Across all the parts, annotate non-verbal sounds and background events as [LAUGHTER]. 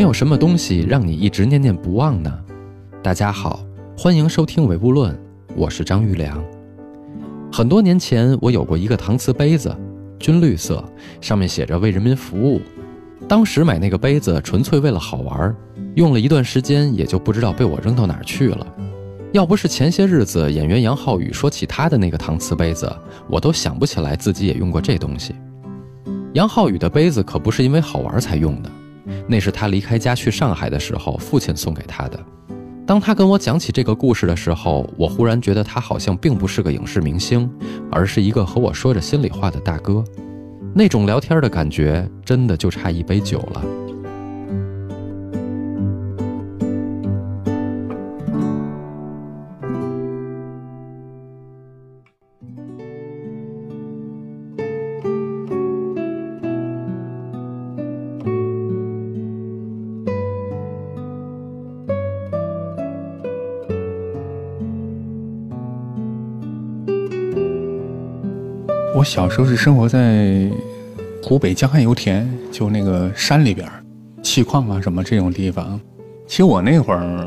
没有什么东西让你一直念念不忘呢？大家好，欢迎收听《唯物论》，我是张玉良。很多年前，我有过一个搪瓷杯子，军绿色，上面写着“为人民服务”。当时买那个杯子纯粹为了好玩，用了一段时间，也就不知道被我扔到哪儿去了。要不是前些日子演员杨浩宇说起他的那个搪瓷杯子，我都想不起来自己也用过这东西。杨浩宇的杯子可不是因为好玩才用的，那是他离开家去上海的时候，父亲送给他的。当他跟我讲起这个故事的时候，我忽然觉得他好像并不是个影视明星，而是一个和我说着心里话的大哥。那种聊天的感觉，真的就差一杯酒了。我小时候是生活在湖北江汉油田，就那个山里边，气矿啊什么这种地方。其实我那会儿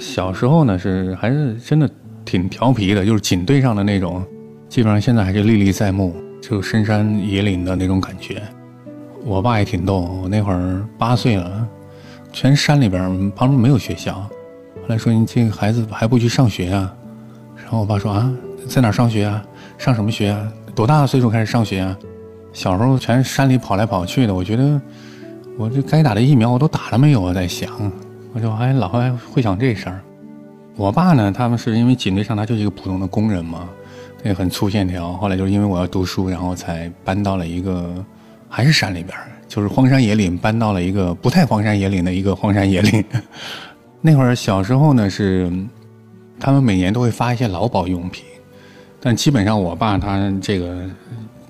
小时候呢，是还是真的挺调皮的，就是警队上的那种，基本上现在还是历历在目，就深山野岭的那种感觉。我爸也挺逗，我那会儿八岁了，全山里边旁边没有学校，后来说你这个孩子还不去上学啊？然后我爸说啊，在哪上学啊？上什么学啊？多大的岁数开始上学啊？小时候全山里跑来跑去的，我觉得我这该打的疫苗我都打了没有？我在想，我就还老还会想这事儿。我爸呢，他们是因为警队上他就是一个普通的工人嘛，也很粗线条。后来就是因为我要读书，然后才搬到了一个还是山里边，就是荒山野岭，搬到了一个不太荒山野岭的一个荒山野岭。[LAUGHS] 那会儿小时候呢，是他们每年都会发一些劳保用品。但基本上，我爸他这个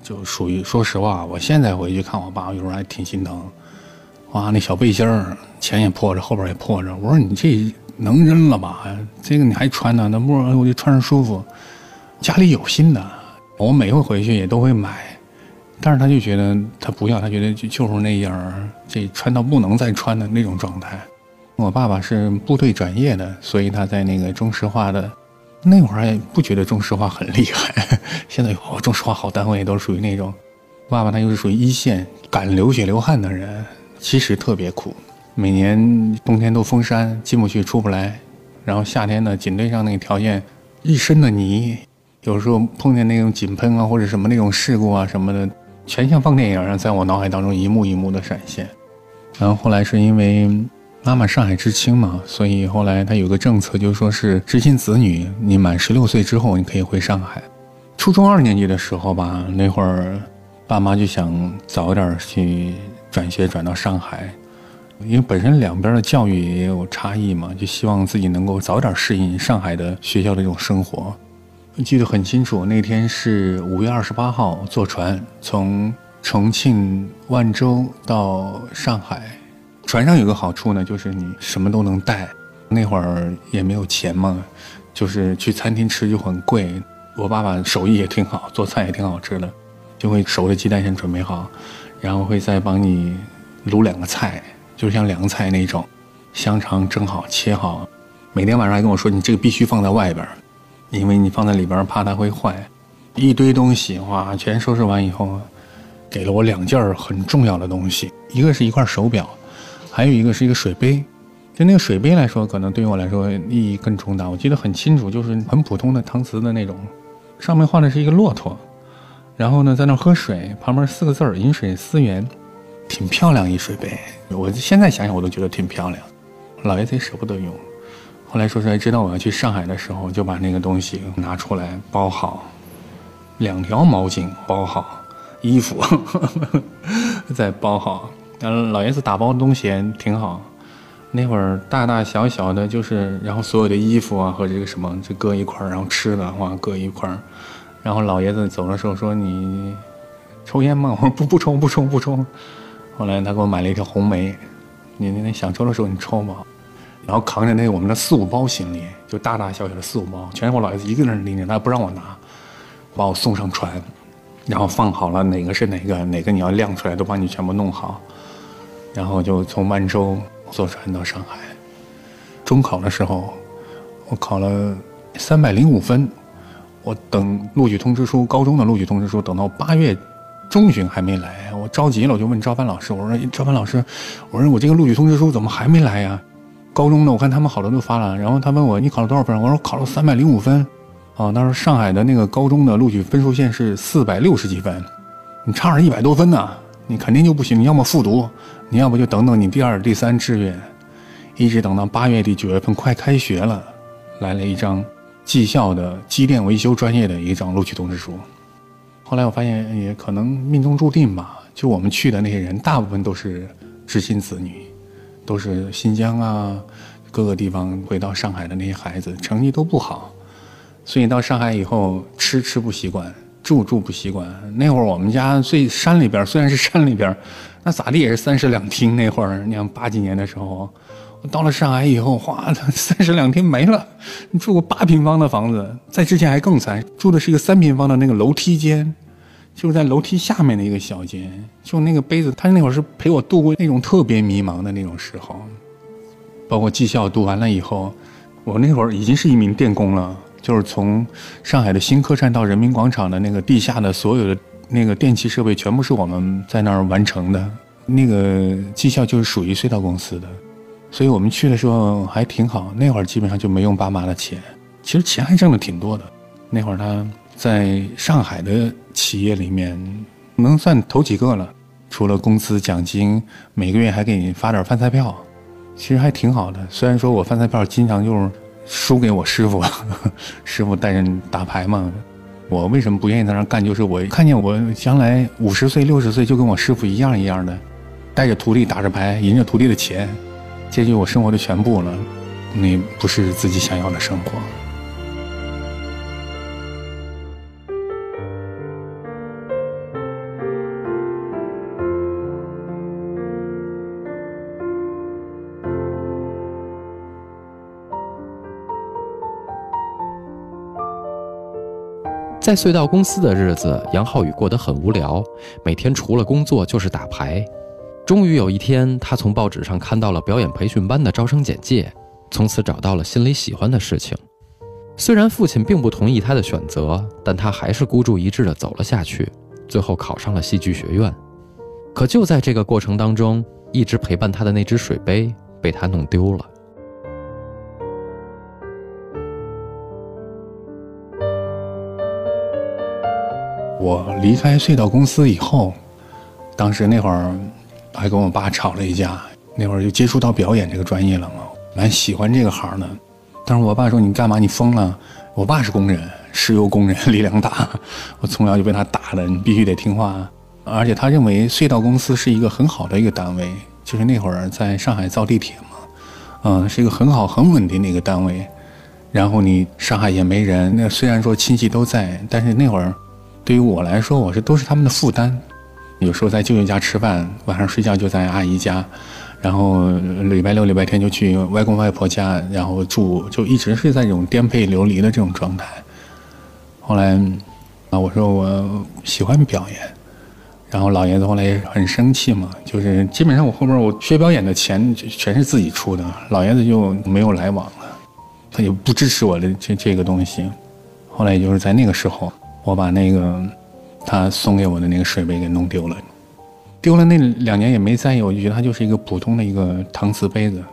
就属于，说实话，我现在回去看我爸，有时候还挺心疼。哇，那小背心儿前也破着，后边也破着。我说你这能扔了吧？这个你还穿呢？那不我就穿着舒服。家里有新的，我每回回去也都会买。但是他就觉得他不要，他觉得就就是那样这穿到不能再穿的那种状态。我爸爸是部队转业的，所以他在那个中石化的。那会儿也不觉得中石化很厉害，[LAUGHS] 现在哦，中石化好单位都是属于那种。爸爸他又是属于一线敢流血流汗的人，其实特别苦。每年冬天都封山，进不去出不来，然后夏天呢，警队上那个条件，一身的泥，有时候碰见那种井喷啊或者什么那种事故啊什么的，全像放电影一样，在我脑海当中一幕一幕的闪现。然后后来是因为。妈妈上海知青嘛，所以后来他有个政策，就说是知青子女，你满十六岁之后，你可以回上海。初中二年级的时候吧，那会儿爸妈就想早点去转学转到上海，因为本身两边的教育也有差异嘛，就希望自己能够早点适应上海的学校的这种生活。记得很清楚，那天是五月二十八号，坐船从重庆万州到上海。船上有个好处呢，就是你什么都能带。那会儿也没有钱嘛，就是去餐厅吃就很贵。我爸爸手艺也挺好，做菜也挺好吃的，就会熟的鸡蛋先准备好，然后会再帮你卤两个菜，就像凉菜那种，香肠蒸好切好。每天晚上还跟我说，你这个必须放在外边，因为你放在里边怕它会坏。一堆东西哇，全收拾完以后，给了我两件很重要的东西，一个是一块手表。还有一个是一个水杯，就那个水杯来说，可能对于我来说意义更重大。我记得很清楚，就是很普通的搪瓷的那种，上面画的是一个骆驼，然后呢在那喝水，旁边四个字儿“饮水思源”，挺漂亮一水杯。我现在想想我都觉得挺漂亮。老爷子也舍不得用，后来说出来知道我要去上海的时候，就把那个东西拿出来包好，两条毛巾包好，衣服 [LAUGHS] 再包好。嗯，老爷子打包的东西挺好，那会儿大大小小的，就是然后所有的衣服啊和这个什么就搁一块儿，然后吃的话搁一块儿，然后老爷子走的时候说：“你抽烟吗？” [LAUGHS] 我说：“不不抽不抽不抽。”后来他给我买了一条红梅，你那想抽的时候你抽吧。然后扛着那我们的四五包行李，就大大小小的四五包，全是我老爷子一个人拎着，他不让我拿，把我送上船，然后放好了哪个是哪个，哪个你要亮出来都帮你全部弄好。然后就从万州坐船到上海。中考的时候，我考了三百零五分，我等录取通知书，高中的录取通知书，等到八月中旬还没来，我着急了，我就问招班老师，我说招班老师，我说我这个录取通知书怎么还没来呀？高中的我看他们好多都发了，然后他问我你考了多少分？我说考了三百零五分。啊，那时候上海的那个高中的录取分数线是四百六十几分，你差着一百多分呢，你肯定就不行。你要么复读，你要不就等等你第二、第三志愿，一直等到八月底九月份快开学了，来了一张技校的机电维修专业的一张录取通知书。后来我发现也可能命中注定吧，就我们去的那些人，大部分都是知青子女，都是新疆啊各个地方回到上海的那些孩子，成绩都不好。所以到上海以后，吃吃不习惯，住住不习惯。那会儿我们家最山里边，虽然是山里边，[LAUGHS] 那咋地也是三室两厅。那会儿你看八几年的时候，我到了上海以后，哗，[LAUGHS] 三室两厅没了。你住过八平方的房子，在之前还更惨，住的是一个三平方的那个楼梯间，就是在楼梯下面的一个小间。就那个杯子，他那会儿是陪我度过那种特别迷茫的那种时候。包括技校读完了以后，我那会儿已经是一名电工了。就是从上海的新客站到人民广场的那个地下的所有的那个电气设备，全部是我们在那儿完成的。那个技校就是属于隧道公司的，所以我们去的时候还挺好。那会儿基本上就没用爸妈的钱，其实钱还挣的挺多的。那会儿他在上海的企业里面能算头几个了，除了工资奖金，每个月还给你发点饭菜票，其实还挺好的。虽然说我饭菜票经常就是。输给我师傅，[LAUGHS] 师傅带人打牌嘛。我为什么不愿意在那干？就是我看见我将来五十岁、六十岁就跟我师傅一样一样的，带着徒弟打着牌，赢着徒弟的钱，这就我生活的全部了。那不是自己想要的生活。在隧道公司的日子，杨浩宇过得很无聊，每天除了工作就是打牌。终于有一天，他从报纸上看到了表演培训班的招生简介，从此找到了心里喜欢的事情。虽然父亲并不同意他的选择，但他还是孤注一掷地走了下去，最后考上了戏剧学院。可就在这个过程当中，一直陪伴他的那只水杯被他弄丢了。我离开隧道公司以后，当时那会儿还跟我爸吵了一架。那会儿就接触到表演这个专业了嘛，蛮喜欢这个行的。但是我爸说：“你干嘛？你疯了？”我爸是工人，石油工人，[LAUGHS] 力量大。我从小就被他打的，你必须得听话。而且他认为隧道公司是一个很好的一个单位，就是那会儿在上海造地铁嘛，嗯，是一个很好很稳定的一个单位。然后你上海也没人，那虽然说亲戚都在，但是那会儿。对于我来说，我是都是他们的负担。有时候在舅舅家吃饭，晚上睡觉就在阿姨家，然后礼拜六、礼拜天就去外公外婆家，然后住，就一直是在这种颠沛流离的这种状态。后来，啊，我说我喜欢表演，然后老爷子后来也很生气嘛，就是基本上我后面我学表演的钱全是自己出的，老爷子就没有来往了，他就不支持我的这这个东西。后来也就是在那个时候。我把那个他送给我的那个水杯给弄丢了，丢了那两年也没在意，我就觉得它就是一个普通的一个搪瓷杯子，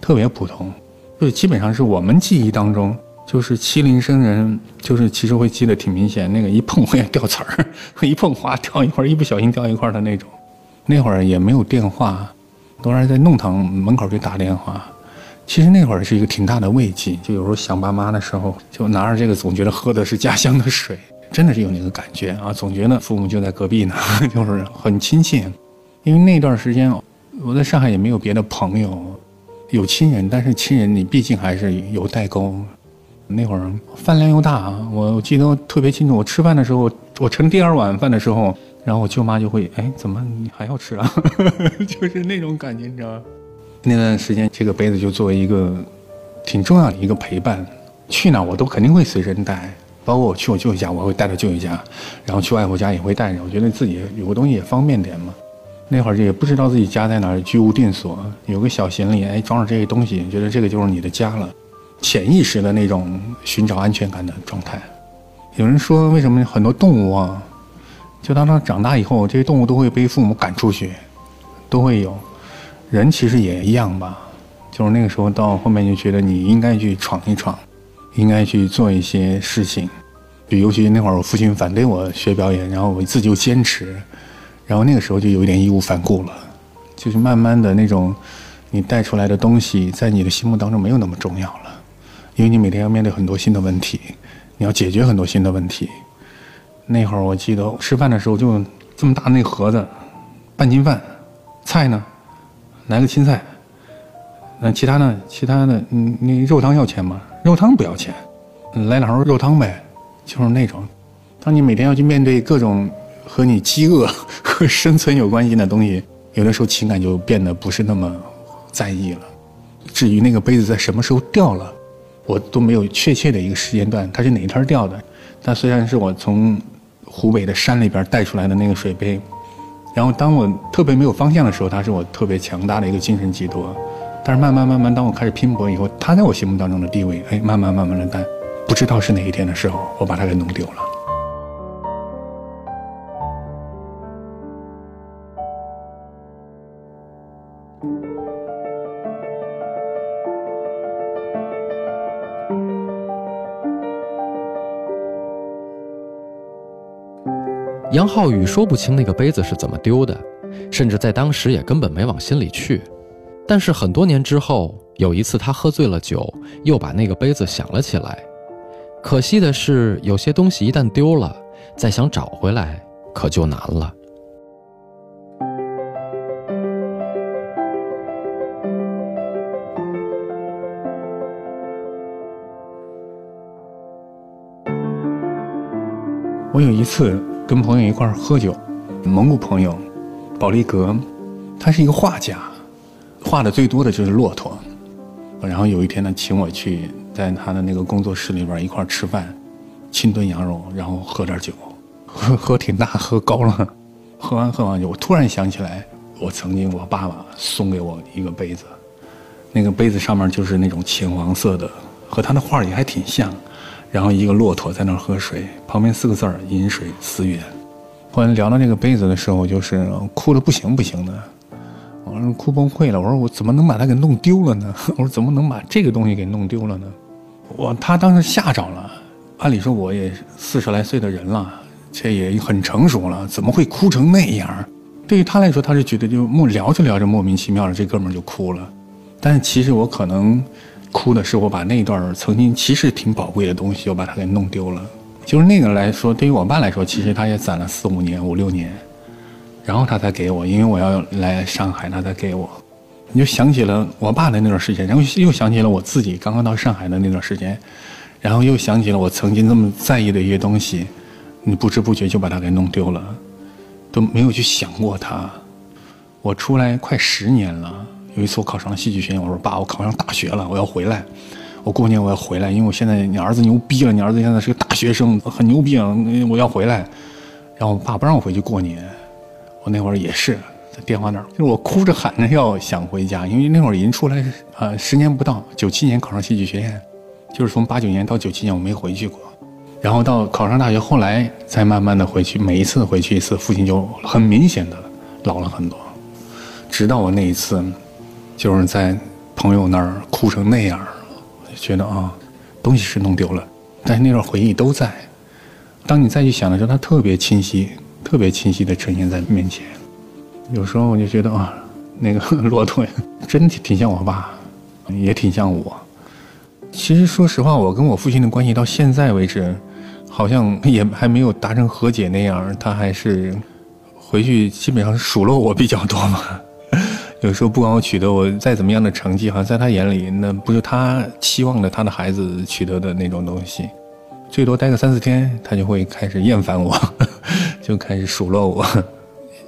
特别普通，就基本上是我们记忆当中，就是欺凌生人，就是其实会记得挺明显，那个一碰会掉瓷儿，[LAUGHS] 一碰哗掉一块，一不小心掉一块的那种。那会儿也没有电话，都是在弄堂门口去打电话。其实那会儿是一个挺大的慰藉，就有时候想爸妈的时候，就拿着这个，总觉得喝的是家乡的水。真的是有那个感觉啊，总觉得父母就在隔壁呢，[LAUGHS] 就是很亲切。因为那段时间我在上海也没有别的朋友，有亲人，但是亲人你毕竟还是有代沟。那会儿饭量又大，我记得特别清楚，我吃饭的时候，我盛第二碗饭的时候，然后我舅妈就会，哎，怎么你还要吃啊？[LAUGHS] 就是那种感觉，你知道吗？那段时间这个杯子就作为一个挺重要的一个陪伴，去哪我都肯定会随身带。包括我去我舅舅家，我会带到舅舅家，然后去外婆家也会带着。我觉得自己有个东西也方便点嘛。那会儿也不知道自己家在哪儿，居无定所，有个小行李，哎，装着这些东西，觉得这个就是你的家了，潜意识的那种寻找安全感的状态。有人说，为什么很多动物啊，就当它长大以后，这些动物都会被父母赶出去，都会有。人其实也一样吧，就是那个时候到后面就觉得你应该去闯一闯，应该去做一些事情。比尤其那会儿我父亲反对我学表演，然后我自己又坚持。然后那个时候就有一点义无反顾了，就是慢慢的那种，你带出来的东西在你的心目当中没有那么重要了，因为你每天要面对很多新的问题，你要解决很多新的问题。那会儿我记得吃饭的时候就这么大那盒子，半斤饭，菜呢，来个青菜，那其他呢？其他的，嗯，你肉汤要钱吗？肉汤不要钱，来两勺肉汤呗，就是那种。当你每天要去面对各种。和你饥饿和生存有关系的东西，有的时候情感就变得不是那么在意了。至于那个杯子在什么时候掉了，我都没有确切的一个时间段，它是哪一天掉的。但虽然是我从湖北的山里边带出来的那个水杯，然后当我特别没有方向的时候，它是我特别强大的一个精神寄托。但是慢慢慢慢，当我开始拼搏以后，它在我心目当中的地位，哎，慢慢慢慢的淡。不知道是哪一天的时候，我把它给弄丢了。杨浩宇说不清那个杯子是怎么丢的，甚至在当时也根本没往心里去。但是很多年之后，有一次他喝醉了酒，又把那个杯子想了起来。可惜的是，有些东西一旦丢了，再想找回来可就难了。我有一次。跟朋友一块儿喝酒，蒙古朋友，保利格，他是一个画家，画的最多的就是骆驼。然后有一天呢，请我去在他的那个工作室里边一块吃饭，清炖羊肉，然后喝点酒，喝喝挺大，喝高了。喝完喝完酒，我突然想起来，我曾经我爸爸送给我一个杯子，那个杯子上面就是那种浅黄色的，和他的画也还挺像。然后一个骆驼在那儿喝水，旁边四个字儿“饮水思源”。后来聊到那个杯子的时候，就是哭的不行不行的，我说哭崩溃了。我说我怎么能把它给弄丢了呢？我说怎么能把这个东西给弄丢了呢？我他当时吓着了。按理说我也四十来岁的人了，这也很成熟了，怎么会哭成那样？对于他来说，他是觉得就莫聊着聊着莫名其妙的，这哥们儿就哭了。但是其实我可能。哭的是我把那段曾经其实挺宝贵的东西，我把它给弄丢了。就是那个来说，对于我爸来说，其实他也攒了四五年、五六年，然后他才给我，因为我要来上海，他才给我。你就想起了我爸的那段时间，然后又想起了我自己刚刚到上海的那段时间，然后又想起了我曾经那么在意的一些东西，你不知不觉就把它给弄丢了，都没有去想过它。我出来快十年了。有一次我考上了戏剧学院，我说爸，我考上大学了，我要回来，我过年我要回来，因为我现在你儿子牛逼了，你儿子现在是个大学生，很牛逼啊，我要回来。然后我爸不让我回去过年，我那会儿也是电话那儿，就是我哭着喊着要想回家，因为那会儿已经出来呃十年不到，九七年考上戏剧学院，就是从八九年到九七年我没回去过，然后到考上大学，后来才慢慢的回去，每一次回去一次，父亲就很明显的老了很多，直到我那一次。就是在朋友那儿哭成那样，觉得啊，东西是弄丢了，但是那段回忆都在。当你再去想的时候，它特别清晰，特别清晰的呈现在面前。有时候我就觉得啊，那个 [LAUGHS] 骆驼真挺挺像我爸，也挺像我。其实说实话，我跟我父亲的关系到现在为止，好像也还没有达成和解那样。他还是回去基本上数落我比较多嘛。[LAUGHS] 有时候不管我取得我再怎么样的成绩，好像在他眼里，那不就他期望的他的孩子取得的那种东西。最多待个三四天，他就会开始厌烦我，[LAUGHS] 就开始数落我。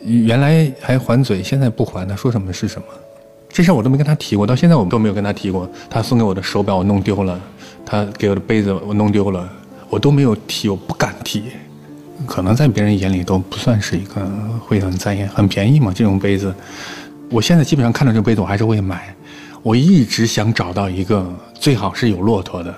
原来还还嘴，现在不还，他说什么是什么。这事儿我都没跟他提过，到现在我都没有跟他提过。他送给我的手表我弄丢了，他给我的杯子我弄丢了，我都没有提，我不敢提。可能在别人眼里都不算是一个会很在意，很便宜嘛。这种杯子，我现在基本上看到这个杯子，我还是会买。我一直想找到一个最好是有骆驼的，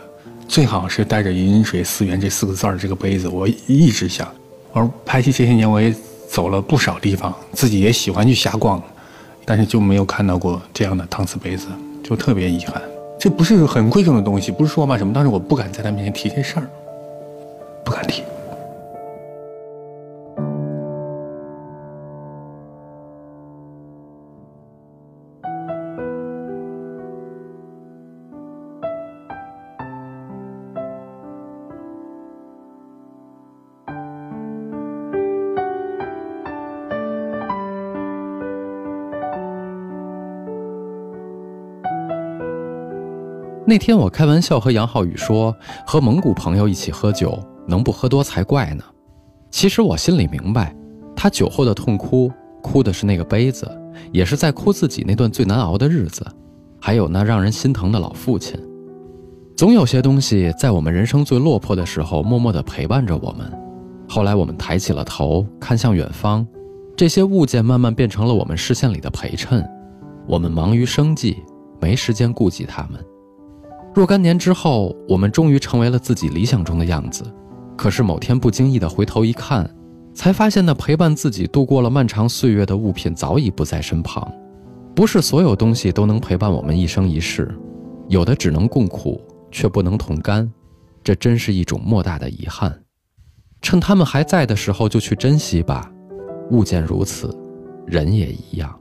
最好是带着“饮水思源”这四个字儿这个杯子，我一直想。而拍戏这些年，我也走了不少地方，自己也喜欢去瞎逛，但是就没有看到过这样的搪瓷杯子，就特别遗憾。这不是很贵重的东西，不是说嘛什么，但是我不敢在他面前提这事儿，不敢提。那天我开玩笑和杨浩宇说，和蒙古朋友一起喝酒，能不喝多才怪呢。其实我心里明白，他酒后的痛哭，哭的是那个杯子，也是在哭自己那段最难熬的日子，还有那让人心疼的老父亲。总有些东西在我们人生最落魄的时候，默默地陪伴着我们。后来我们抬起了头，看向远方，这些物件慢慢变成了我们视线里的陪衬。我们忙于生计，没时间顾及他们。若干年之后，我们终于成为了自己理想中的样子。可是某天不经意的回头一看，才发现那陪伴自己度过了漫长岁月的物品早已不在身旁。不是所有东西都能陪伴我们一生一世，有的只能共苦，却不能同甘。这真是一种莫大的遗憾。趁他们还在的时候就去珍惜吧。物件如此，人也一样。